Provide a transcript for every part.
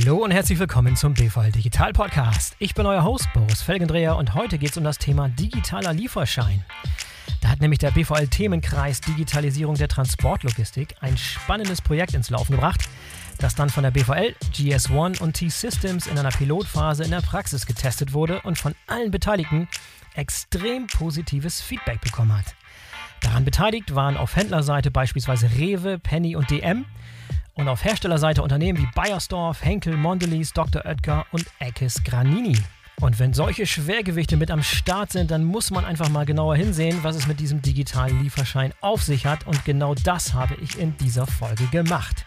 Hallo und herzlich willkommen zum BVL Digital Podcast. Ich bin euer Host Boris Felgendreher und heute geht es um das Thema digitaler Lieferschein. Da hat nämlich der BVL Themenkreis Digitalisierung der Transportlogistik ein spannendes Projekt ins Laufen gebracht, das dann von der BVL, GS1 und T-Systems in einer Pilotphase in der Praxis getestet wurde und von allen Beteiligten extrem positives Feedback bekommen hat. Daran beteiligt waren auf Händlerseite beispielsweise Rewe, Penny und DM und auf Herstellerseite Unternehmen wie Bayersdorf, Henkel, Mondelez, Dr. Oetker und Eckes Granini. Und wenn solche Schwergewichte mit am Start sind, dann muss man einfach mal genauer hinsehen, was es mit diesem digitalen Lieferschein auf sich hat. Und genau das habe ich in dieser Folge gemacht.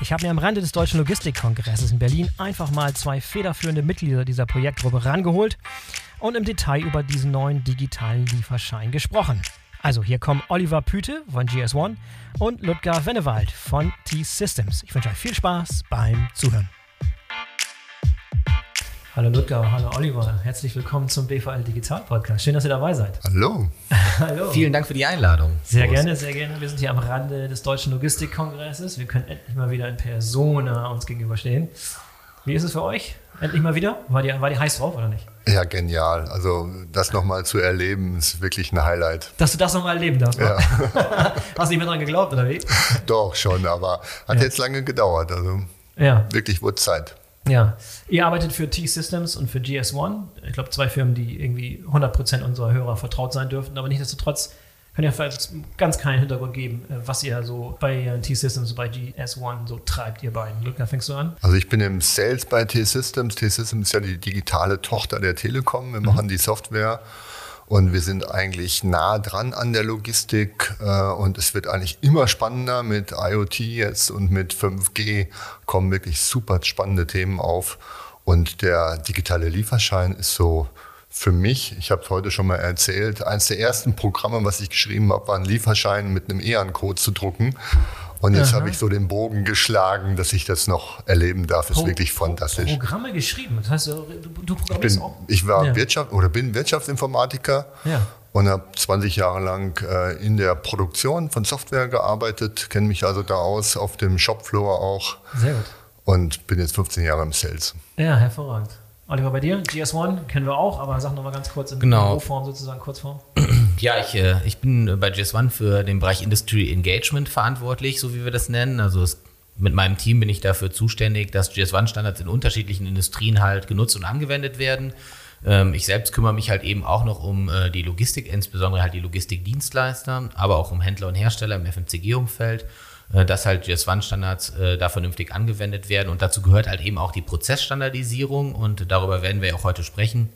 Ich habe mir am Rande des Deutschen Logistikkongresses in Berlin einfach mal zwei federführende Mitglieder dieser Projektgruppe rangeholt und im Detail über diesen neuen digitalen Lieferschein gesprochen. Also hier kommen Oliver Püte von GS1 und Ludger Wennewald von T-Systems. Ich wünsche euch viel Spaß beim Zuhören. Hallo Ludger, hallo Oliver, herzlich willkommen zum BVL Digital Podcast. Schön, dass ihr dabei seid. Hallo. hallo. Vielen Dank für die Einladung. Sehr Prost. gerne, sehr gerne. Wir sind hier am Rande des Deutschen Logistikkongresses. Wir können endlich mal wieder in Persona uns gegenüberstehen. Wie ist es für euch? Endlich mal wieder? War die, war die heiß drauf oder nicht? Ja, genial. Also das nochmal zu erleben, ist wirklich ein Highlight. Dass du das nochmal erleben darfst. Ja. Hast du nicht mehr dran geglaubt, oder wie? Doch, schon, aber hat ja. jetzt lange gedauert. Also ja. wirklich wurde Zeit. Ja, ihr arbeitet für T-Systems und für GS1. Ich glaube, zwei Firmen, die irgendwie 100% unserer Hörer vertraut sein dürften, aber nichtsdestotrotz Könnt ihr vielleicht ganz kleinen Hintergrund geben, äh, was ihr so bei T-Systems, bei GS1 so treibt, ihr beiden? Luca, fängst du an? Also ich bin im Sales bei T-Systems. T-Systems ist ja die digitale Tochter der Telekom. Wir mhm. machen die Software und wir sind eigentlich nah dran an der Logistik äh, und es wird eigentlich immer spannender mit IoT jetzt und mit 5G kommen wirklich super spannende Themen auf. Und der digitale Lieferschein ist so für mich, ich habe es heute schon mal erzählt, eines der ersten Programme, was ich geschrieben habe, war ein Lieferschein mit einem EAN-Code zu drucken. Und jetzt habe ich so den Bogen geschlagen, dass ich das noch erleben darf. Ist Pro wirklich fantastisch. Programme geschrieben. Das heißt, du, du programmierst ich bin, auch. Ich war ja. Wirtschaft oder bin Wirtschaftsinformatiker. Ja. Und habe 20 Jahre lang äh, in der Produktion von Software gearbeitet, kenne mich also da aus, auf dem Shopfloor auch. Sehr gut. Und bin jetzt 15 Jahre im Sales. Ja, hervorragend. Oliver, bei dir, GS1 kennen wir auch, aber sag nochmal ganz kurz in genau. Form sozusagen, Kurzform. Ja, ich, äh, ich bin bei GS1 für den Bereich Industry Engagement verantwortlich, so wie wir das nennen. Also es, mit meinem Team bin ich dafür zuständig, dass GS1-Standards in unterschiedlichen Industrien halt genutzt und angewendet werden. Ähm, ich selbst kümmere mich halt eben auch noch um äh, die Logistik, insbesondere halt die Logistikdienstleister, aber auch um Händler und Hersteller im FMCG-Umfeld äh, dass halt GS1-Standards äh, da vernünftig angewendet werden. Und dazu gehört halt eben auch die Prozessstandardisierung und darüber werden wir auch heute sprechen.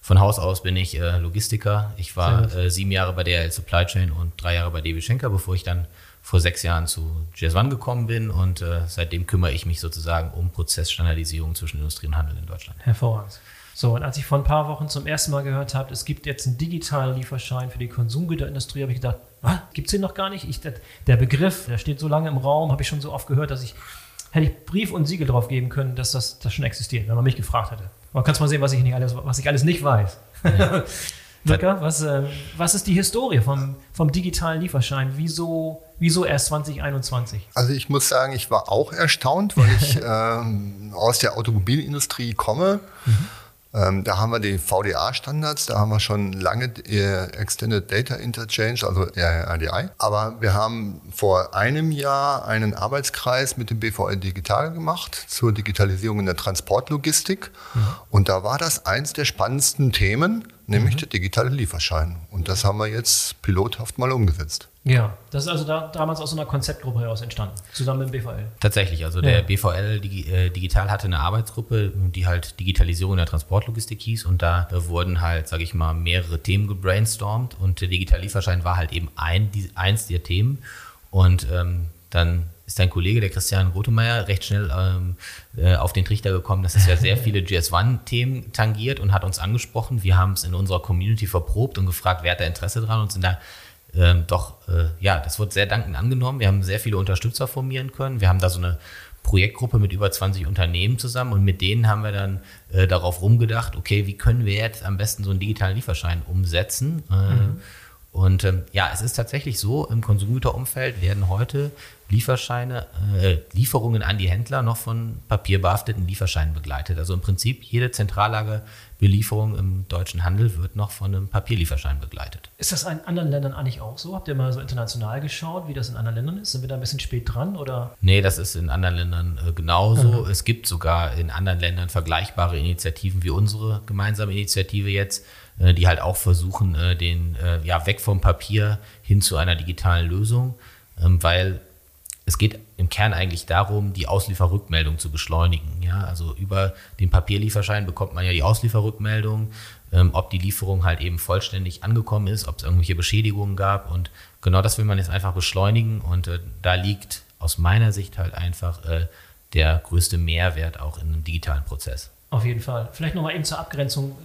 Von Haus aus bin ich äh, Logistiker. Ich war äh, sieben Jahre bei DHL Supply Chain und drei Jahre bei DB Schenker, bevor ich dann vor sechs Jahren zu GS1 gekommen bin und äh, seitdem kümmere ich mich sozusagen um Prozessstandardisierung zwischen Industrie und Handel in Deutschland. Hervorragend. So, und als ich vor ein paar Wochen zum ersten Mal gehört habe, es gibt jetzt einen digitalen Lieferschein für die Konsumgüterindustrie, habe ich gedacht, was? Gibt es den noch gar nicht? Ich, der Begriff, der steht so lange im Raum, habe ich schon so oft gehört, dass ich, hätte ich Brief und Siegel drauf geben können, dass das, das schon existiert, wenn man mich gefragt hätte. Man kann mal sehen, was ich, nicht alles, was ich alles nicht weiß. Ja. Luca, was, äh, was ist die Historie vom, vom digitalen Lieferschein? Wieso, wieso erst 2021? Also ich muss sagen, ich war auch erstaunt, weil ich ähm, aus der Automobilindustrie komme. Mhm ähm, da haben wir die VDA-Standards, da haben wir schon lange äh, Extended Data Interchange, also RDI. Aber wir haben vor einem Jahr einen Arbeitskreis mit dem BVL Digital gemacht zur Digitalisierung in der Transportlogistik. Mhm. Und da war das eins der spannendsten Themen, nämlich mhm. der digitale Lieferschein. Und das haben wir jetzt pilothaft mal umgesetzt. Ja, das ist also da, damals aus so einer Konzeptgruppe heraus entstanden, zusammen mit dem BVL. Tatsächlich, also der ja. BVL Digi äh, Digital hatte eine Arbeitsgruppe, die halt Digitalisierung der Transportlogistik hieß und da, da wurden halt, sage ich mal, mehrere Themen gebrainstormt und der digitale Lieferschein war halt eben ein, die, eins der Themen und ähm, dann ist dein Kollege, der Christian Rotemeyer, recht schnell ähm, äh, auf den Trichter gekommen, dass es ja sehr viele GS1-Themen tangiert und hat uns angesprochen. Wir haben es in unserer Community verprobt und gefragt, wer hat da Interesse dran und sind da ähm, doch, äh, ja, das wird sehr dankend angenommen. Wir haben sehr viele Unterstützer formieren können. Wir haben da so eine Projektgruppe mit über 20 Unternehmen zusammen und mit denen haben wir dann äh, darauf rumgedacht, okay, wie können wir jetzt am besten so einen digitalen Lieferschein umsetzen? Äh, mhm. Und ähm, ja, es ist tatsächlich so, im Konsumgüterumfeld werden heute Lieferscheine, äh, Lieferungen an die Händler noch von papierbehafteten Lieferscheinen begleitet. Also im Prinzip jede Zentrallage-Belieferung im deutschen Handel wird noch von einem Papierlieferschein begleitet. Ist das in anderen Ländern eigentlich auch so? Habt ihr mal so international geschaut, wie das in anderen Ländern ist? Sind wir da ein bisschen spät dran oder? Nee, das ist in anderen Ländern äh, genauso. Mhm. Es gibt sogar in anderen Ländern vergleichbare Initiativen wie unsere gemeinsame Initiative jetzt, äh, die halt auch versuchen, äh, den ja weg vom Papier hin zu einer digitalen Lösung, ähm, weil es geht im Kern eigentlich darum, die Auslieferrückmeldung zu beschleunigen. Ja, also über den Papierlieferschein bekommt man ja die Auslieferrückmeldung, ähm, ob die Lieferung halt eben vollständig angekommen ist, ob es irgendwelche Beschädigungen gab. Und genau das will man jetzt einfach beschleunigen. Und äh, da liegt aus meiner Sicht halt einfach äh, der größte Mehrwert auch in einem digitalen Prozess. Auf jeden Fall. Vielleicht nochmal eben zur Abgrenzung.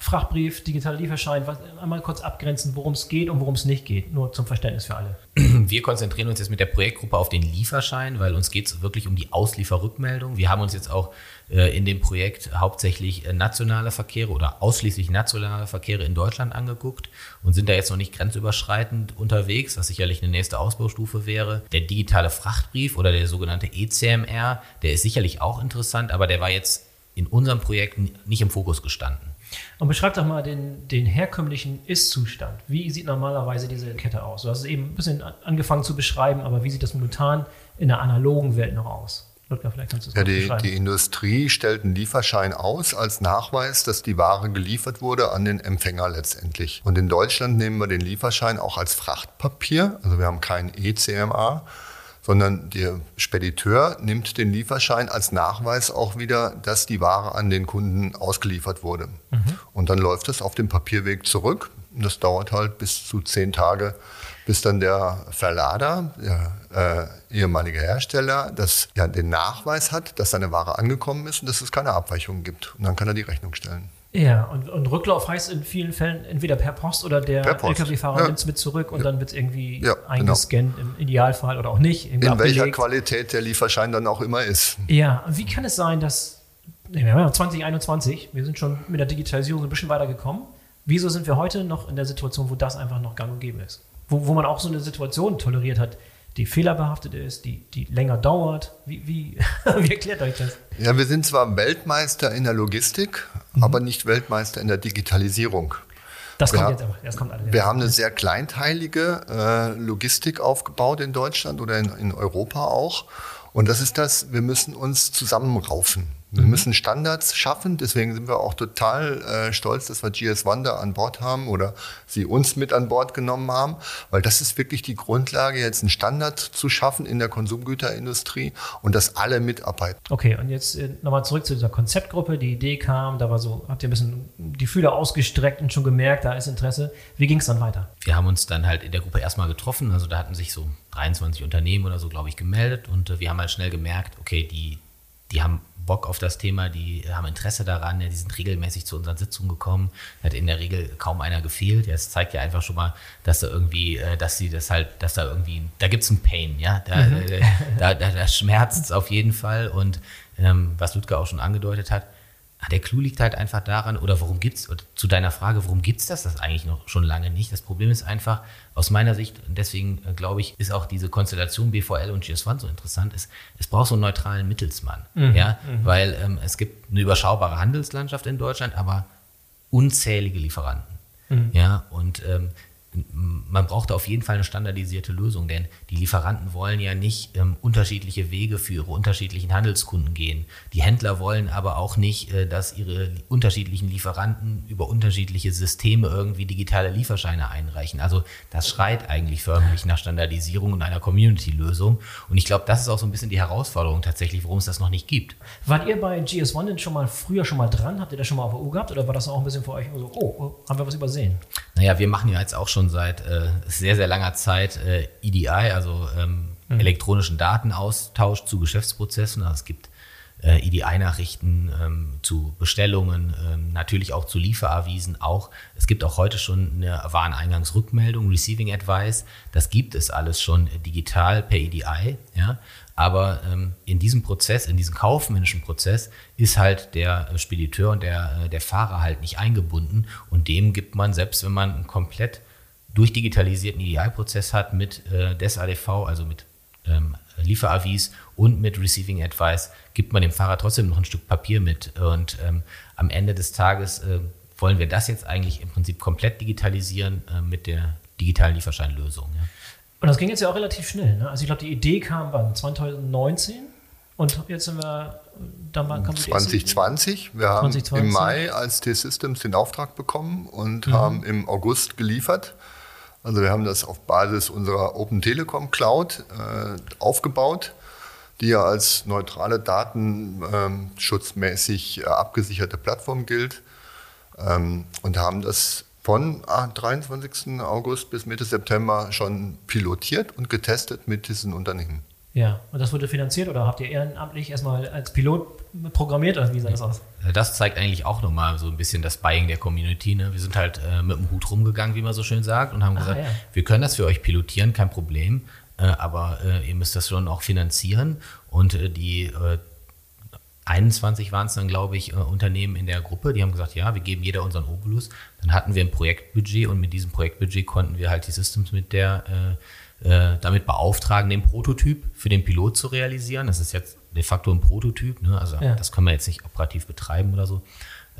Frachtbrief, digitaler Lieferschein, was, einmal kurz abgrenzen, worum es geht und worum es nicht geht, nur zum Verständnis für alle. Wir konzentrieren uns jetzt mit der Projektgruppe auf den Lieferschein, weil uns geht es wirklich um die Auslieferrückmeldung. Wir haben uns jetzt auch äh, in dem Projekt hauptsächlich äh, nationale Verkehre oder ausschließlich nationale Verkehre in Deutschland angeguckt und sind da jetzt noch nicht grenzüberschreitend unterwegs, was sicherlich eine nächste Ausbaustufe wäre. Der digitale Frachtbrief oder der sogenannte ECMR, der ist sicherlich auch interessant, aber der war jetzt in unserem Projekt nicht im Fokus gestanden. Und beschreib doch mal den, den herkömmlichen Ist-Zustand. Wie sieht normalerweise diese Kette aus? Du hast es eben ein bisschen angefangen zu beschreiben, aber wie sieht das momentan in der analogen Welt noch aus? Ludger, vielleicht kannst du es ja, die, die Industrie stellt einen Lieferschein aus als Nachweis, dass die Ware geliefert wurde an den Empfänger letztendlich. Und in Deutschland nehmen wir den Lieferschein auch als Frachtpapier. Also wir haben kein ECMA sondern der Spediteur nimmt den Lieferschein als Nachweis auch wieder, dass die Ware an den Kunden ausgeliefert wurde. Mhm. Und dann läuft es auf dem Papierweg zurück. Und das dauert halt bis zu zehn Tage, bis dann der Verlader, der äh, ehemalige Hersteller, das, ja, den Nachweis hat, dass seine Ware angekommen ist und dass es keine Abweichungen gibt. Und dann kann er die Rechnung stellen. Ja, und, und, Rücklauf heißt in vielen Fällen entweder per Post oder der LKW-Fahrer ja. nimmt es mit zurück und ja. dann wird es irgendwie ja, genau. eingescannt genau. im Idealfall oder auch nicht. In abgelegt. welcher Qualität der Lieferschein dann auch immer ist. Ja, wie kann es sein, dass wir haben ja 2021, wir sind schon mit der Digitalisierung ein bisschen weitergekommen. Wieso sind wir heute noch in der Situation, wo das einfach noch gang und gäbe ist? Wo, wo man auch so eine Situation toleriert hat, die fehlerbehaftet ist, die, die länger dauert? Wie, wie, wie erklärt euch das? Ja, wir sind zwar Weltmeister in der Logistik, mhm. aber nicht Weltmeister in der Digitalisierung. Das kommt wir, jetzt aber. Das kommt alles wir haben eine sehr kleinteilige äh, Logistik aufgebaut in Deutschland oder in, in Europa auch. Und das ist das, wir müssen uns zusammenraufen. Wir mhm. müssen Standards schaffen, deswegen sind wir auch total äh, stolz, dass wir GS1 da an Bord haben oder sie uns mit an Bord genommen haben, weil das ist wirklich die Grundlage, jetzt einen Standard zu schaffen in der Konsumgüterindustrie und dass alle mitarbeiten. Okay, und jetzt äh, nochmal zurück zu dieser Konzeptgruppe. Die Idee kam, da war so, habt ihr ein bisschen die Fühler ausgestreckt und schon gemerkt, da ist Interesse. Wie ging es dann weiter? Wir haben uns dann halt in der Gruppe erstmal getroffen, also da hatten sich so 23 Unternehmen oder so, glaube ich, gemeldet und äh, wir haben halt schnell gemerkt, okay, die, die haben Bock auf das Thema, die haben Interesse daran, die sind regelmäßig zu unseren Sitzungen gekommen. Da hat in der Regel kaum einer gefehlt. Ja, es zeigt ja einfach schon mal, dass da irgendwie, äh, dass sie das halt, dass da irgendwie, da gibt es einen Pain, ja. Da, mhm. Äh, da, da, da schmerzt es auf jeden Fall. Und ähm, was Ludger auch schon angedeutet hat, der Clou liegt halt einfach daran, oder warum gibt's, oder zu deiner Frage, warum gibt es das, das eigentlich noch schon lange nicht? Das Problem ist einfach, aus meiner Sicht, und deswegen äh, glaube ich, ist auch diese Konstellation BVL und GS1 so interessant, ist, es braucht so einen neutralen Mittelsmann. Mhm, ja, mhm. weil ähm, es gibt eine überschaubare Handelslandschaft in Deutschland, aber unzählige Lieferanten. Mhm. Ja, und ähm, man braucht auf jeden Fall eine standardisierte Lösung, denn die Lieferanten wollen ja nicht ähm, unterschiedliche Wege für ihre unterschiedlichen Handelskunden gehen. Die Händler wollen aber auch nicht, äh, dass ihre unterschiedlichen Lieferanten über unterschiedliche Systeme irgendwie digitale Lieferscheine einreichen. Also das schreit eigentlich förmlich nach Standardisierung und einer Community-Lösung. Und ich glaube, das ist auch so ein bisschen die Herausforderung tatsächlich, warum es das noch nicht gibt. Wart ihr bei GS1 denn schon mal früher schon mal dran? Habt ihr das schon mal auf der U gehabt oder war das auch ein bisschen für euch so, oh, oh haben wir was übersehen? Naja, wir machen ja jetzt auch schon schon seit äh, sehr, sehr langer Zeit äh, EDI, also ähm, mhm. elektronischen Datenaustausch zu Geschäftsprozessen. Also es gibt äh, EDI-Nachrichten ähm, zu Bestellungen, ähm, natürlich auch zu Lieferavisen auch. Es gibt auch heute schon eine Wareneingangsrückmeldung, Receiving Advice. Das gibt es alles schon digital per EDI. Ja? Aber ähm, in diesem Prozess, in diesem kaufmännischen Prozess, ist halt der Spediteur und der, äh, der Fahrer halt nicht eingebunden. Und dem gibt man, selbst wenn man ein komplett durchdigitalisierten Idealprozess hat mit äh, des ADV, also mit ähm, Lieferavis und mit Receiving Advice gibt man dem Fahrer trotzdem noch ein Stück Papier mit. Und ähm, am Ende des Tages äh, wollen wir das jetzt eigentlich im Prinzip komplett digitalisieren äh, mit der digitalen Lieferscheinlösung. Ja. Und das ging jetzt ja auch relativ schnell. Ne? Also ich glaube, die Idee kam wann? 2019? Und jetzt sind wir dann kam 2020. Wir haben 2020. im Mai als T-Systems den Auftrag bekommen und mhm. haben im August geliefert. Also wir haben das auf Basis unserer Open Telekom Cloud äh, aufgebaut, die ja als neutrale datenschutzmäßig äh, abgesicherte Plattform gilt ähm, und haben das von ah, 23. August bis Mitte September schon pilotiert und getestet mit diesen Unternehmen. Ja, und das wurde finanziert oder habt ihr ehrenamtlich erstmal als Pilot programmiert oder wie sah das aus? Das zeigt eigentlich auch nochmal so ein bisschen das Buying der Community. Ne? Wir sind halt äh, mit dem Hut rumgegangen, wie man so schön sagt, und haben Aha, gesagt, ja. wir können das für euch pilotieren, kein Problem, äh, aber äh, ihr müsst das schon auch finanzieren. Und äh, die 21 äh, waren es dann, glaube ich, äh, Unternehmen in der Gruppe, die haben gesagt, ja, wir geben jeder unseren Obolus. Dann hatten wir ein Projektbudget und mit diesem Projektbudget konnten wir halt die Systems mit der äh, damit beauftragen, den Prototyp für den Pilot zu realisieren. Das ist jetzt de facto ein Prototyp, ne? also ja. das können wir jetzt nicht operativ betreiben oder so.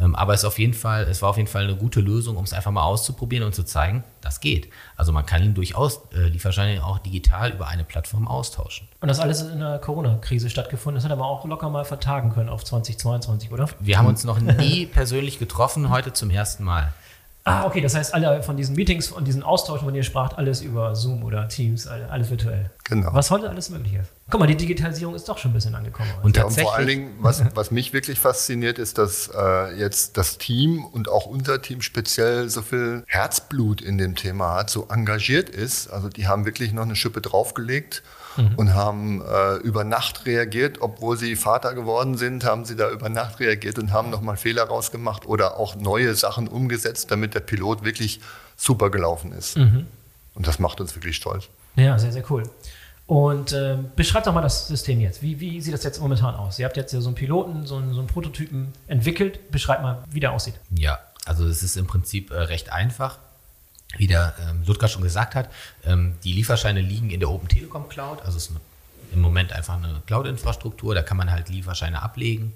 Ähm, aber es, auf jeden Fall, es war auf jeden Fall eine gute Lösung, um es einfach mal auszuprobieren und zu zeigen, das geht. Also man kann ihn durchaus äh, Lieferscheine auch digital über eine Plattform austauschen. Und das alles in der Corona-Krise stattgefunden. Das hätte man auch locker mal vertagen können auf 2022, oder? Wir haben uns noch nie persönlich getroffen, heute zum ersten Mal. Ah, okay, das heißt, alle von diesen Meetings und diesen Austauschen, von denen ihr spracht, alles über Zoom oder Teams, alles virtuell. Genau. Was heute alles möglich ist. Guck mal, die Digitalisierung ist doch schon ein bisschen angekommen. Und, ja, und vor allen Dingen, was, was mich wirklich fasziniert, ist, dass äh, jetzt das Team und auch unser Team speziell so viel Herzblut in dem Thema hat, so engagiert ist. Also die haben wirklich noch eine Schippe draufgelegt mhm. und haben äh, über Nacht reagiert, obwohl sie Vater geworden sind, haben sie da über Nacht reagiert und haben nochmal Fehler rausgemacht oder auch neue Sachen umgesetzt, damit der Pilot wirklich super gelaufen ist. Mhm. Und das macht uns wirklich stolz. Ja, sehr, sehr cool. Und äh, beschreibt doch mal das System jetzt. Wie, wie, sieht das jetzt momentan aus? Ihr habt jetzt so einen Piloten, so einen, so einen Prototypen entwickelt. Beschreibt mal, wie der aussieht. Ja, also es ist im Prinzip äh, recht einfach wie der ähm, Ludger schon gesagt hat, ähm, die Lieferscheine liegen in der Open Telekom Cloud. Also es ist im Moment einfach eine Cloud-Infrastruktur. Da kann man halt Lieferscheine ablegen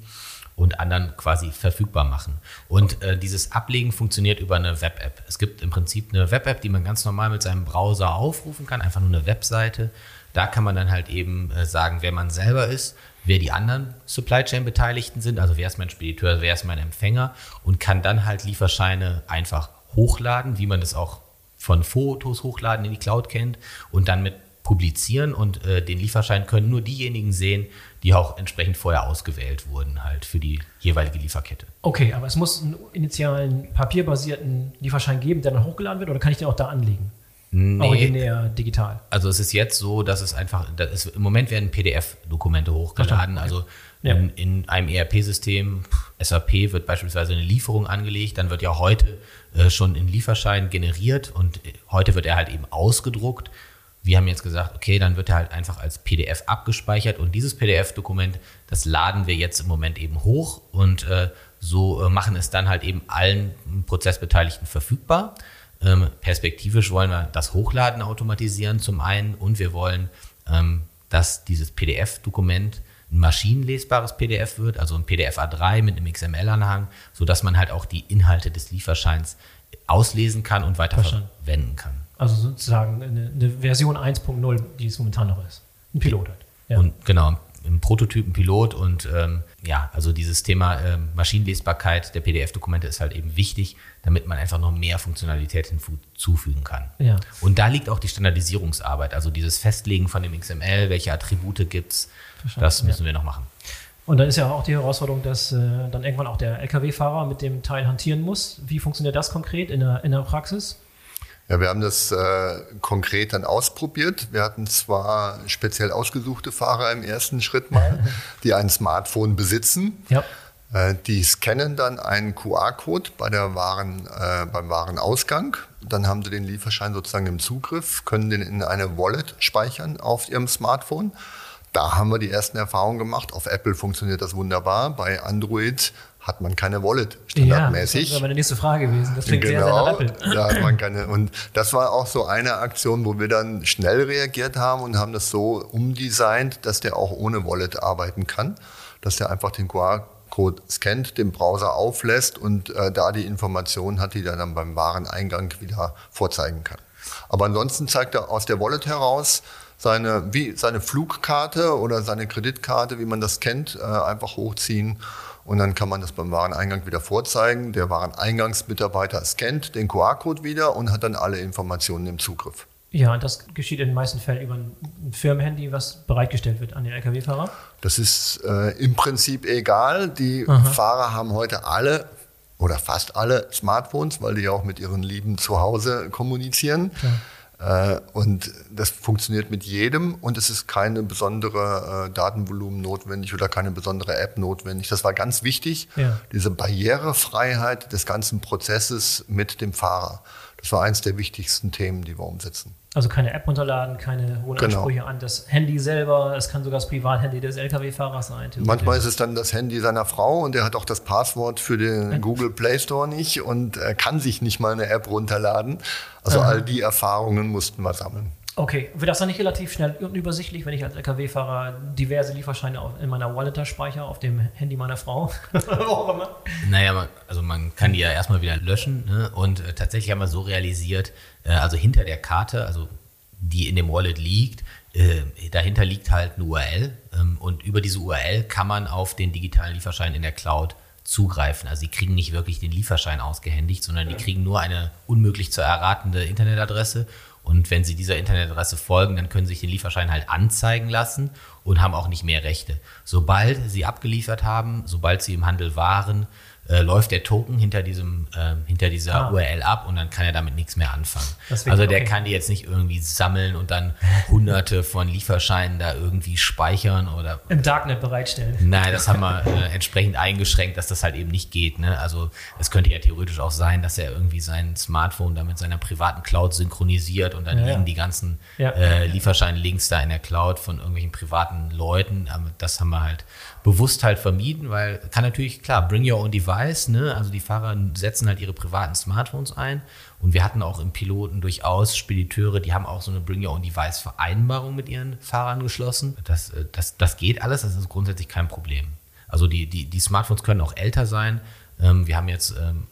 und anderen quasi verfügbar machen. Und äh, dieses Ablegen funktioniert über eine Web-App. Es gibt im Prinzip eine Web-App, die man ganz normal mit seinem Browser aufrufen kann, einfach nur eine Webseite. Da kann man dann halt eben äh, sagen, wer man selber ist, wer die anderen Supply Chain Beteiligten sind, also wer ist mein Spediteur, wer ist mein Empfänger und kann dann halt Lieferscheine einfach hochladen, wie man das auch von Fotos hochladen in die Cloud kennt und dann mit publizieren und äh, den Lieferschein können nur diejenigen sehen, die auch entsprechend vorher ausgewählt wurden, halt für die jeweilige Lieferkette. Okay, aber es muss einen initialen papierbasierten Lieferschein geben, der dann hochgeladen wird, oder kann ich den auch da anlegen? Nee. Originär digital. Also es ist jetzt so, dass es einfach, das ist, im Moment werden PDF-Dokumente hochgeladen. Also ja. in, in, einem ERP-System, SAP wird beispielsweise eine Lieferung angelegt, dann wird ja heute äh, schon in Lieferschein generiert und heute wird er halt eben ausgedruckt. Wir haben jetzt gesagt, okay, dann wird er halt einfach als PDF abgespeichert und dieses PDF-Dokument, das laden wir jetzt im Moment eben hoch und äh, so äh, machen es dann halt eben allen Prozessbeteiligten verfügbar. Ähm, perspektivisch wollen wir das Hochladen automatisieren zum einen und wir wollen, ähm, dass dieses PDF-Dokument ein maschinenlesbares PDF wird, also ein PDF A3 mit einem XML-Anhang, sodass man halt auch die Inhalte des Lieferscheins auslesen kann und weiter verwenden kann. Also sozusagen eine, eine Version 1.0, die es momentan noch ist. Ein Pilot halt. Ja. Und genau, im Prototypen Pilot und ähm, ja, also dieses Thema ähm, Maschinenlesbarkeit der PDF-Dokumente ist halt eben wichtig, damit man einfach noch mehr Funktionalität hinzufügen kann. Ja. Und da liegt auch die Standardisierungsarbeit, also dieses Festlegen von dem XML, welche Attribute gibt es, das müssen ja. wir noch machen. Und dann ist ja auch die Herausforderung, dass äh, dann irgendwann auch der Lkw-Fahrer mit dem Teil hantieren muss. Wie funktioniert das konkret in der, in der Praxis? Ja, wir haben das äh, konkret dann ausprobiert. Wir hatten zwar speziell ausgesuchte Fahrer im ersten Schritt mal, die ein Smartphone besitzen. Ja. Äh, die scannen dann einen QR-Code bei der Waren, äh, beim Warenausgang. Dann haben sie den Lieferschein sozusagen im Zugriff, können den in eine Wallet speichern auf ihrem Smartphone. Da haben wir die ersten Erfahrungen gemacht. Auf Apple funktioniert das wunderbar. Bei Android hat man keine Wallet standardmäßig. Ja, das wäre meine nächste Frage gewesen. Das klingt genau, sehr, sehr Apple. Da hat man keine. Und das war auch so eine Aktion, wo wir dann schnell reagiert haben und haben das so umdesignt, dass der auch ohne Wallet arbeiten kann, dass der einfach den QR-Code scannt, den Browser auflässt und äh, da die Informationen hat, die er dann beim Wareneingang wieder vorzeigen kann. Aber ansonsten zeigt er aus der Wallet heraus, seine, wie seine Flugkarte oder seine Kreditkarte, wie man das kennt, äh, einfach hochziehen und dann kann man das beim Wareneingang wieder vorzeigen. Der Wareneingangsmitarbeiter scannt den QR-Code wieder und hat dann alle Informationen im Zugriff. Ja, und das geschieht in den meisten Fällen über ein Firmenhandy, was bereitgestellt wird an den Lkw-Fahrer? Das ist äh, im Prinzip egal. Die Aha. Fahrer haben heute alle oder fast alle Smartphones, weil die ja auch mit ihren Lieben zu Hause kommunizieren. Klar. Äh, und das funktioniert mit jedem und es ist keine besondere äh, Datenvolumen notwendig oder keine besondere App notwendig. Das war ganz wichtig, ja. diese Barrierefreiheit des ganzen Prozesses mit dem Fahrer. Das war eines der wichtigsten Themen, die wir umsetzen. Also keine App runterladen, keine hohen genau. Ansprüche an das Handy selber. Es kann sogar das Privathandy des Lkw-Fahrers sein. Manchmal ist es dann das Handy seiner Frau und der hat auch das Passwort für den Google Play Store nicht und er kann sich nicht mal eine App runterladen. Also Aha. all die Erfahrungen mussten wir sammeln. Okay, wird das dann nicht relativ schnell und übersichtlich, wenn ich als LKW-Fahrer diverse Lieferscheine in meiner Wallet speichere, auf dem Handy meiner Frau? naja, also man kann die ja erstmal wieder löschen ne? und äh, tatsächlich haben wir so realisiert, äh, also hinter der Karte, also die in dem Wallet liegt, äh, dahinter liegt halt eine URL ähm, und über diese URL kann man auf den digitalen Lieferschein in der Cloud zugreifen. Also sie kriegen nicht wirklich den Lieferschein ausgehändigt, sondern die kriegen nur eine unmöglich zu erratende Internetadresse und wenn Sie dieser Internetadresse folgen, dann können Sie sich den Lieferschein halt anzeigen lassen und haben auch nicht mehr Rechte. Sobald Sie abgeliefert haben, sobald Sie im Handel waren, äh, läuft der Token hinter diesem äh, hinter dieser ah. URL ab und dann kann er damit nichts mehr anfangen. Also der okay. kann die jetzt nicht irgendwie sammeln und dann hunderte von Lieferscheinen da irgendwie speichern oder im Darknet bereitstellen. Nein, das haben wir äh, entsprechend eingeschränkt, dass das halt eben nicht geht. Ne? Also es könnte ja theoretisch auch sein, dass er irgendwie sein Smartphone da mit seiner privaten Cloud synchronisiert und dann ja, liegen ja. die ganzen ja. äh, Lieferschein-Links da in der Cloud von irgendwelchen privaten Leuten. Aber das haben wir halt bewusst halt vermieden, weil kann natürlich, klar, bring your own device, ne? Also die Fahrer setzen halt ihre privaten Smartphones ein. Und wir hatten auch im Piloten durchaus Spediteure, die haben auch so eine Bring Your Own Device Vereinbarung mit ihren Fahrern geschlossen. Das, äh, das, das geht alles, das ist grundsätzlich kein Problem. Also die, die, die Smartphones können auch älter sein. Ähm, wir haben jetzt ähm,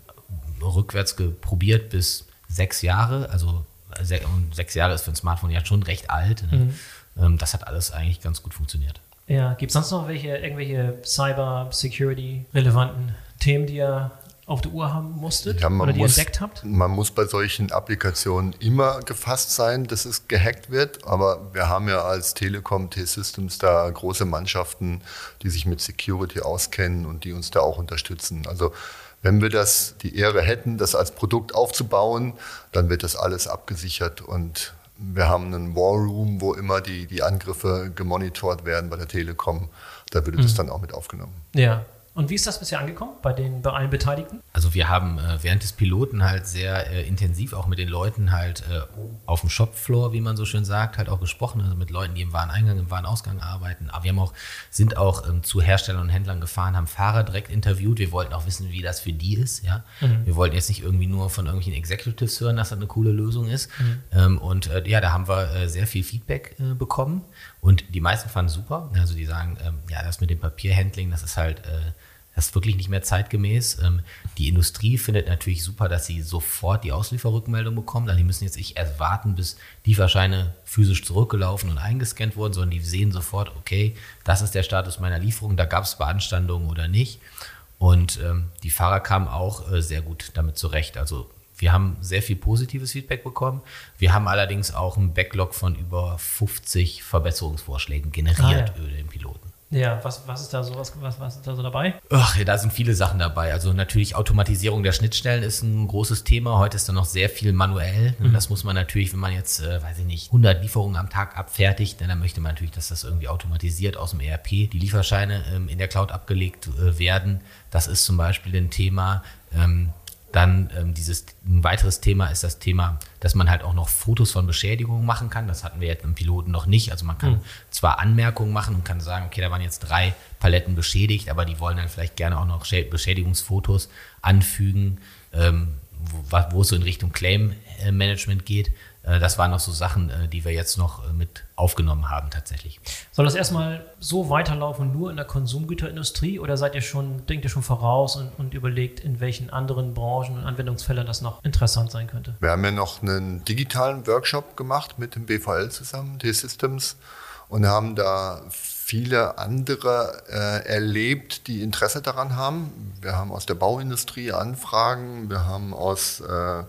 rückwärts probiert bis sechs Jahre. Also sechs Jahre ist für ein Smartphone ja schon recht alt. Ne? Mhm. Ähm, das hat alles eigentlich ganz gut funktioniert. Ja, gibt es sonst noch welche, irgendwelche Cyber-Security-relevanten Themen, die ihr auf der Uhr haben musstet ja, oder die muss, ihr entdeckt habt? Man muss bei solchen Applikationen immer gefasst sein, dass es gehackt wird. Aber wir haben ja als Telekom T-Systems da große Mannschaften, die sich mit Security auskennen und die uns da auch unterstützen. Also wenn wir das die Ehre hätten, das als Produkt aufzubauen, dann wird das alles abgesichert und wir haben einen War Room, wo immer die, die Angriffe gemonitort werden bei der Telekom. Da würde mhm. das dann auch mit aufgenommen. Ja, und wie ist das bisher angekommen bei, den, bei allen Beteiligten? Also wir haben äh, während des Piloten halt sehr äh, intensiv auch mit den Leuten halt äh, auf dem Shopfloor, wie man so schön sagt, halt auch gesprochen, also mit Leuten, die im Wareneingang, im Warenausgang arbeiten. Aber wir haben auch, sind auch ähm, zu Herstellern und Händlern gefahren, haben Fahrer direkt interviewt. Wir wollten auch wissen, wie das für die ist. Ja? Mhm. Wir wollten jetzt nicht irgendwie nur von irgendwelchen Executives hören, dass das eine coole Lösung ist. Mhm. Ähm, und äh, ja, da haben wir äh, sehr viel Feedback äh, bekommen. Und die meisten fanden es super. Also die sagen, ähm, ja, das mit dem Papierhandling, das ist halt das ist wirklich nicht mehr zeitgemäß. Ähm, die Industrie findet natürlich super, dass sie sofort die Auslieferrückmeldung bekommen. Also die müssen jetzt nicht erst warten, bis Lieferscheine physisch zurückgelaufen und eingescannt wurden, sondern die sehen sofort, okay, das ist der Status meiner Lieferung, da gab es Beanstandungen oder nicht. Und ähm, die Fahrer kamen auch äh, sehr gut damit zurecht. Also wir haben sehr viel positives Feedback bekommen. Wir haben allerdings auch einen Backlog von über 50 Verbesserungsvorschlägen generiert ah, ja. über den Piloten. Ja, was, was ist da so was, was, was ist da so dabei? Ach, ja, da sind viele Sachen dabei. Also natürlich Automatisierung der Schnittstellen ist ein großes Thema. Heute ist da noch sehr viel manuell. Mhm. Das muss man natürlich, wenn man jetzt, äh, weiß ich nicht, 100 Lieferungen am Tag abfertigt, dann möchte man natürlich, dass das irgendwie automatisiert aus dem ERP die Lieferscheine ähm, in der Cloud abgelegt äh, werden. Das ist zum Beispiel ein Thema. Ähm, Dann ähm, dieses ein weiteres Thema ist das Thema, dass man halt auch noch Fotos von Beschädigungen machen kann. Das hatten wir jetzt im Piloten noch nicht. Also man kann mhm. zwar Anmerkungen machen und kann sagen, okay, da waren jetzt drei Paletten beschädigt, aber die wollen dann vielleicht gerne auch noch Beschädigungsfotos anfügen, ähm, wo, wo es so in Richtung Claim Management geht. Äh, das waren noch so Sachen, äh, die wir jetzt noch äh, mit aufgenommen haben tatsächlich. Soll das erstmal so weiterlaufen, nur in der Konsumgüterindustrie oder seid ihr schon, denkt ihr schon voraus und, und überlegt, in welchen anderen Branchen und Anwendungsfällen das noch interessant sein könnte? Wir haben ja noch einen digitalen Workshop gemacht mit dem BVL zusammen, T-Systems, und haben da viele andere äh, erlebt, die Interesse daran haben. Wir haben aus der Bauindustrie Anfragen, wir haben aus äh,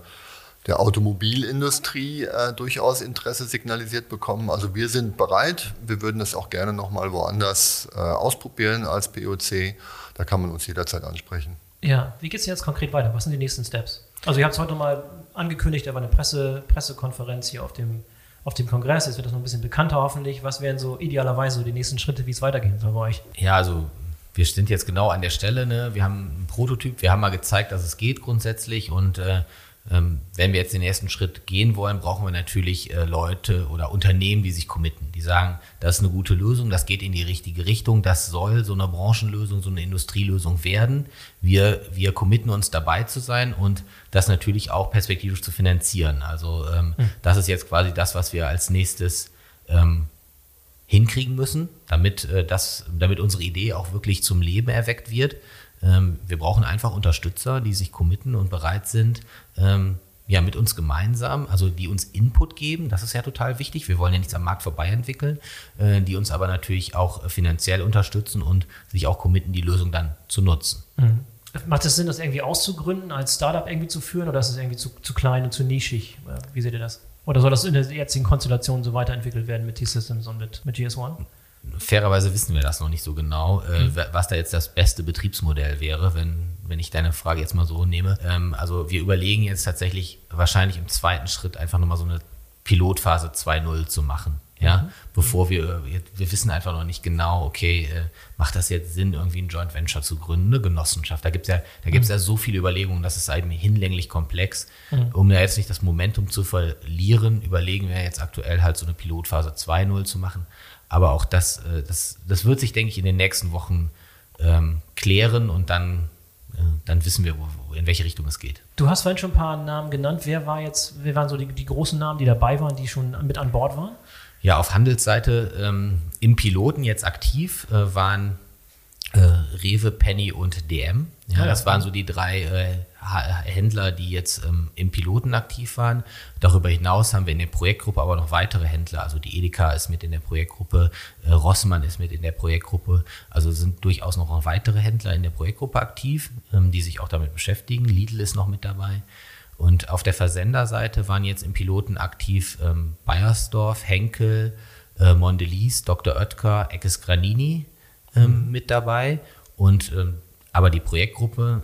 der Automobilindustrie äh, durchaus Interesse signalisiert bekommen. Also wir sind bereit. Wir würden das auch gerne nochmal woanders äh, ausprobieren als POC. Da kann man uns jederzeit ansprechen. Ja, wie geht es jetzt konkret weiter? Was sind die nächsten Steps? Also ihr habt es heute mal angekündigt, da war eine Presse, Pressekonferenz hier auf dem, auf dem Kongress. Jetzt wird das noch ein bisschen bekannter hoffentlich. Was wären so idealerweise die nächsten Schritte, wie es weitergehen soll bei euch? Ja, also wir sind jetzt genau an der Stelle. Ne? Wir haben einen Prototyp, wir haben mal gezeigt, dass es geht grundsätzlich und äh, wenn wir jetzt den ersten Schritt gehen wollen, brauchen wir natürlich äh, Leute oder Unternehmen, die sich committen, die sagen, das ist eine gute Lösung, das geht in die richtige Richtung, das soll so eine Branchenlösung, so eine Industrielösung werden. Wir, wir committen uns dabei zu sein und das natürlich auch perspektivisch zu finanzieren. Also ähm, mhm. das ist jetzt quasi das, was wir als nächstes ähm, hinkriegen müssen, damit, äh, das, damit unsere Idee auch wirklich zum Leben erweckt wird. Ähm, wir brauchen einfach Unterstützer, die sich committen und bereit sind, ähm, ja, mit uns gemeinsam, also die uns Input geben, das ist ja total wichtig. Wir wollen ja nichts am Markt vorbei entwickeln, äh, die uns aber natürlich auch finanziell unterstützen und sich auch committen, die Lösung dann zu nutzen. Mhm. Macht es Sinn, das irgendwie auszugründen, als Startup irgendwie zu führen oder ist es irgendwie zu, zu klein und zu nischig? Wie seht ihr das? Oder soll das in der jetzigen Konstellation so weiterentwickelt werden mit T-Systems und mit, mit GS1? Fairerweise wissen wir das noch nicht so genau, äh, mhm. was da jetzt das beste Betriebsmodell wäre, wenn, wenn ich deine Frage jetzt mal so nehme. Ähm, also wir überlegen jetzt tatsächlich wahrscheinlich im zweiten Schritt einfach nochmal so eine Pilotphase 2.0 zu machen. Ja, mhm. bevor wir, wir wissen einfach noch nicht genau, okay, äh, macht das jetzt Sinn, irgendwie ein Joint Venture zu gründen, eine Genossenschaft? Da gibt es ja, da gibt's mhm. ja so viele Überlegungen, das ist eben hinlänglich komplex. Mhm. Um da jetzt nicht das Momentum zu verlieren, überlegen wir jetzt aktuell halt so eine Pilotphase 2.0 zu machen. Aber auch das, äh, das, das wird sich, denke ich, in den nächsten Wochen ähm, klären und dann, äh, dann wissen wir, wo, in welche Richtung es geht. Du hast vorhin schon ein paar Namen genannt. Wer war jetzt, wer waren so die, die großen Namen, die dabei waren, die schon mit an Bord waren? Ja, auf Handelsseite ähm, im Piloten jetzt aktiv äh, waren äh, Rewe, Penny und DM. Ja, ja, das waren so die drei äh, Händler, die jetzt ähm, im Piloten aktiv waren. Darüber hinaus haben wir in der Projektgruppe aber noch weitere Händler. Also die Edeka ist mit in der Projektgruppe, äh, Rossmann ist mit in der Projektgruppe. Also sind durchaus noch weitere Händler in der Projektgruppe aktiv, ähm, die sich auch damit beschäftigen. Lidl ist noch mit dabei. Und auf der Versenderseite waren jetzt im Piloten aktiv ähm, Bayersdorf, Henkel, äh, Mondelez, Dr. Oetker, Eckes Granini ähm, mhm. mit dabei. Und ähm, aber die Projektgruppe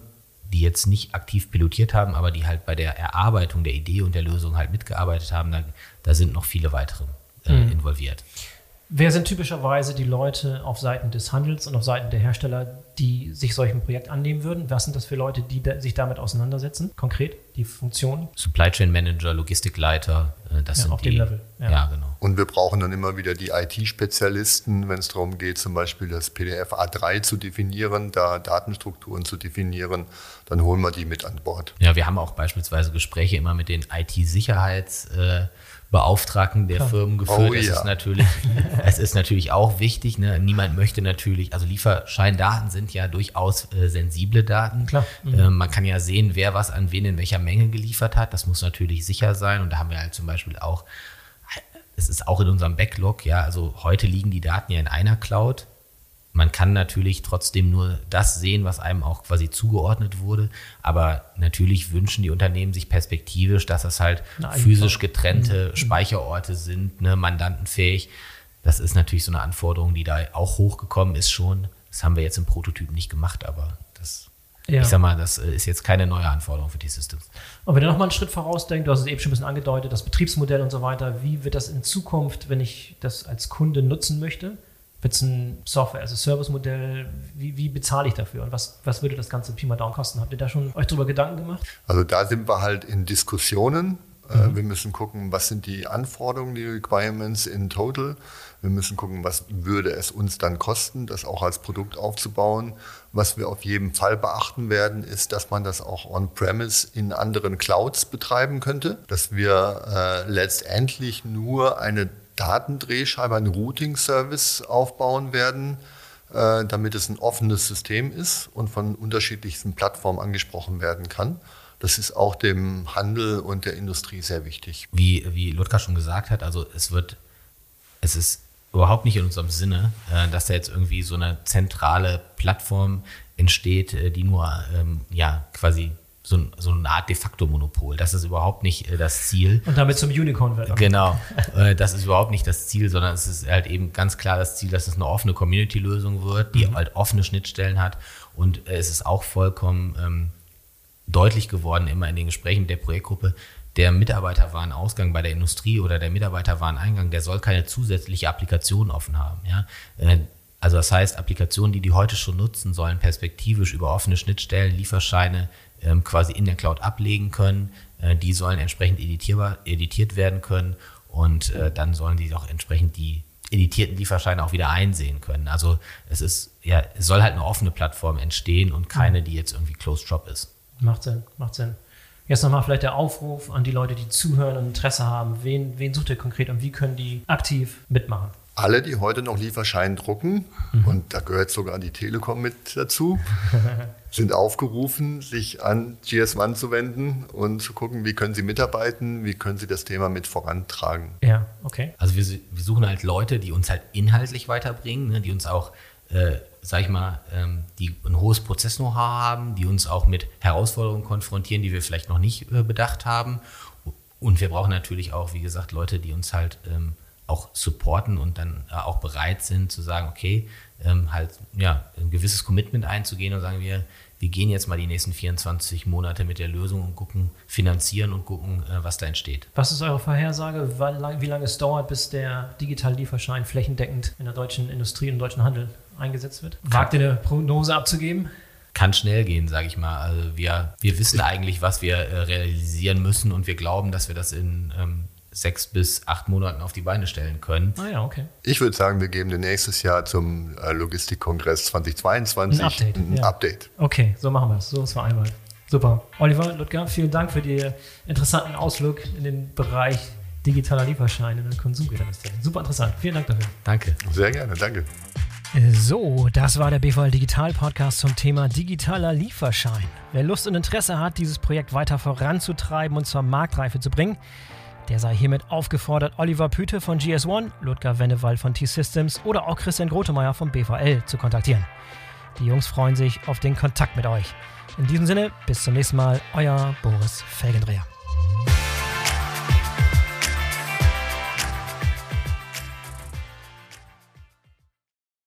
die jetzt nicht aktiv pilotiert haben, aber die halt bei der Erarbeitung der Idee und der Lösung halt mitgearbeitet haben, da, da sind noch viele weitere äh, mhm. involviert. Wer sind typischerweise die Leute auf Seiten des Handels und auf Seiten der Hersteller, die sich solchen Projekt annehmen würden? Was sind das für Leute, die da, sich damit auseinandersetzen? Konkret, die Funktionen? Supply Chain Manager, Logistikleiter, äh, das ja, sind auf die, dem Level. Ja. ja. genau. Und wir brauchen dann immer wieder die IT-Spezialisten, wenn es darum geht, zum Beispiel das PDF A3 zu definieren, da Datenstrukturen zu definieren, dann holen wir die mit an Bord. Ja, wir haben auch beispielsweise Gespräche immer mit den IT-Sicherheits- Beauftragten der Klar. Firmen geführt. Oh, es, ja. ist natürlich, es ist natürlich auch wichtig. Ne? Niemand möchte natürlich, also Lieferscheindaten sind ja durchaus äh, sensible Daten. Klar. Mhm. Äh, man kann ja sehen, wer was an wen in welcher Menge geliefert hat. Das muss natürlich sicher sein. Und da haben wir halt zum Beispiel auch, es ist auch in unserem Backlog, ja, also heute liegen die Daten ja in einer Cloud man kann natürlich trotzdem nur das sehen, was einem auch quasi zugeordnet wurde. Aber natürlich wünschen die Unternehmen sich perspektivisch, dass das halt physisch getrennte mhm. Speicherorte sind, ne, mandantenfähig. Das ist natürlich so eine Anforderung, die da auch hochgekommen ist schon. Das haben wir jetzt im Prototyp nicht gemacht, aber das, ja. ich sag mal, das ist jetzt keine neue Anforderung für die Systems. Und wenn ihr nochmal einen Schritt vorausdenkt, du hast es eben schon ein bisschen angedeutet, das Betriebsmodell und so weiter, wie wird das in Zukunft, wenn ich das als Kunde nutzen möchte? Wird es ein Software-as-a-Service-Modell? Wie, wie, bezahle ich dafür? Und was, was würde das ganze Pi mal Daumen kosten? Habt ihr da schon euch darüber Gedanken gemacht? Also da sind wir halt in Diskussionen. Äh, mhm. Wir müssen gucken, was sind die Anforderungen, die Requirements in total. Wir müssen gucken, was würde es uns dann kosten, das auch als Produkt aufzubauen. Was wir auf jeden Fall beachten werden, ist, dass man das auch on-premise in anderen Clouds betreiben könnte, dass wir äh, letztendlich nur eine Datendrehscheibe, einen Routing-Service aufbauen werden, äh, damit es ein offenes System ist und von unterschiedlichsten Plattformen angesprochen werden kann. Das ist auch dem Handel und der Industrie sehr wichtig. Wie, wie Ludger schon gesagt hat, also es wird, es ist überhaupt nicht in unserem Sinne, äh, dass da jetzt irgendwie so eine zentrale Plattform entsteht, äh, die nur ähm, ja quasi so, so, eine Art de facto Monopol. Das ist überhaupt nicht äh, das Ziel. Und damit zum Unicorn wird. Genau. das ist überhaupt nicht das Ziel, sondern es ist halt eben ganz klar das Ziel, dass es eine offene Community-Lösung wird, die mhm. halt offene Schnittstellen hat. Und es ist auch vollkommen ähm, deutlich geworden, immer in den Gesprächen mit der Projektgruppe, der Mitarbeiterwarenausgang bei der Industrie oder der Mitarbeiterwareneingang, der soll keine zusätzliche Applikation offen haben. Ja? Äh, also das heißt, Applikationen, die die heute schon nutzen, sollen perspektivisch über offene Schnittstellen Lieferscheine ähm, quasi in der Cloud ablegen können. Äh, die sollen entsprechend editierbar, editiert werden können und äh, dann sollen die auch entsprechend die editierten Lieferscheine auch wieder einsehen können. Also es ist, ja, es soll halt eine offene Plattform entstehen und keine, die jetzt irgendwie Closed Shop ist. Macht Sinn, macht Sinn. Jetzt nochmal vielleicht der Aufruf an die Leute, die zuhören und Interesse haben. Wen, wen sucht ihr konkret und wie können die aktiv mitmachen? alle, die heute noch Lieferschein drucken, mhm. und da gehört sogar die Telekom mit dazu, sind aufgerufen, sich an GS1 zu wenden und zu gucken, wie können sie mitarbeiten, wie können sie das Thema mit vorantragen. Ja, okay. Also wir, wir suchen halt Leute, die uns halt inhaltlich weiterbringen, ne, die uns auch, äh, sag ich mal, ähm, die ein hohes Prozess-Know-how haben, die uns auch mit Herausforderungen konfrontieren, die wir vielleicht noch nicht äh, bedacht haben. Und wir brauchen natürlich auch, wie gesagt, Leute, die uns halt ähm, auch supporten und dann äh, auch bereit sind zu sagen, okay, ähm, halt ja, ein gewisses Commitment einzugehen und sagen wir, wir gehen jetzt mal die nächsten 24 Monate mit der Lösung und gucken, finanzieren und gucken, äh, was da entsteht. Was ist eure Vorhersage, wie lange es dauert, bis der digitale Lieferschein flächendeckend in der deutschen Industrie und deutschen Handel eingesetzt wird? Wagt ihr eine Prognose abzugeben? Kann schnell gehen, sage ich mal. Also wir, wir wissen eigentlich, was wir äh, realisieren müssen und wir glauben, dass wir das in ähm, sechs bis acht Monaten auf die Beine stellen können. Ah ja, okay. Ich würde sagen, wir geben den nächstes Jahr zum äh, Logistikkongress 2022 ein Update. Ein ja. Update. Okay, so machen wir es. So ist vereinbart. Super. Oliver, Ludger, vielen Dank für den interessanten Ausflug in den Bereich digitaler Lieferscheine in der Konsumgüterindustrie. Super interessant. Vielen Dank dafür. Danke. Sehr gerne, danke. So, das war der BVL Digital Podcast zum Thema digitaler Lieferschein. Wer Lust und Interesse hat, dieses Projekt weiter voranzutreiben und zur Marktreife zu bringen, der sei hiermit aufgefordert, Oliver Püte von GS1, Ludger Wennewald von T-Systems oder auch Christian Grotemeyer vom BVL zu kontaktieren. Die Jungs freuen sich auf den Kontakt mit euch. In diesem Sinne, bis zum nächsten Mal, euer Boris Felgendreher.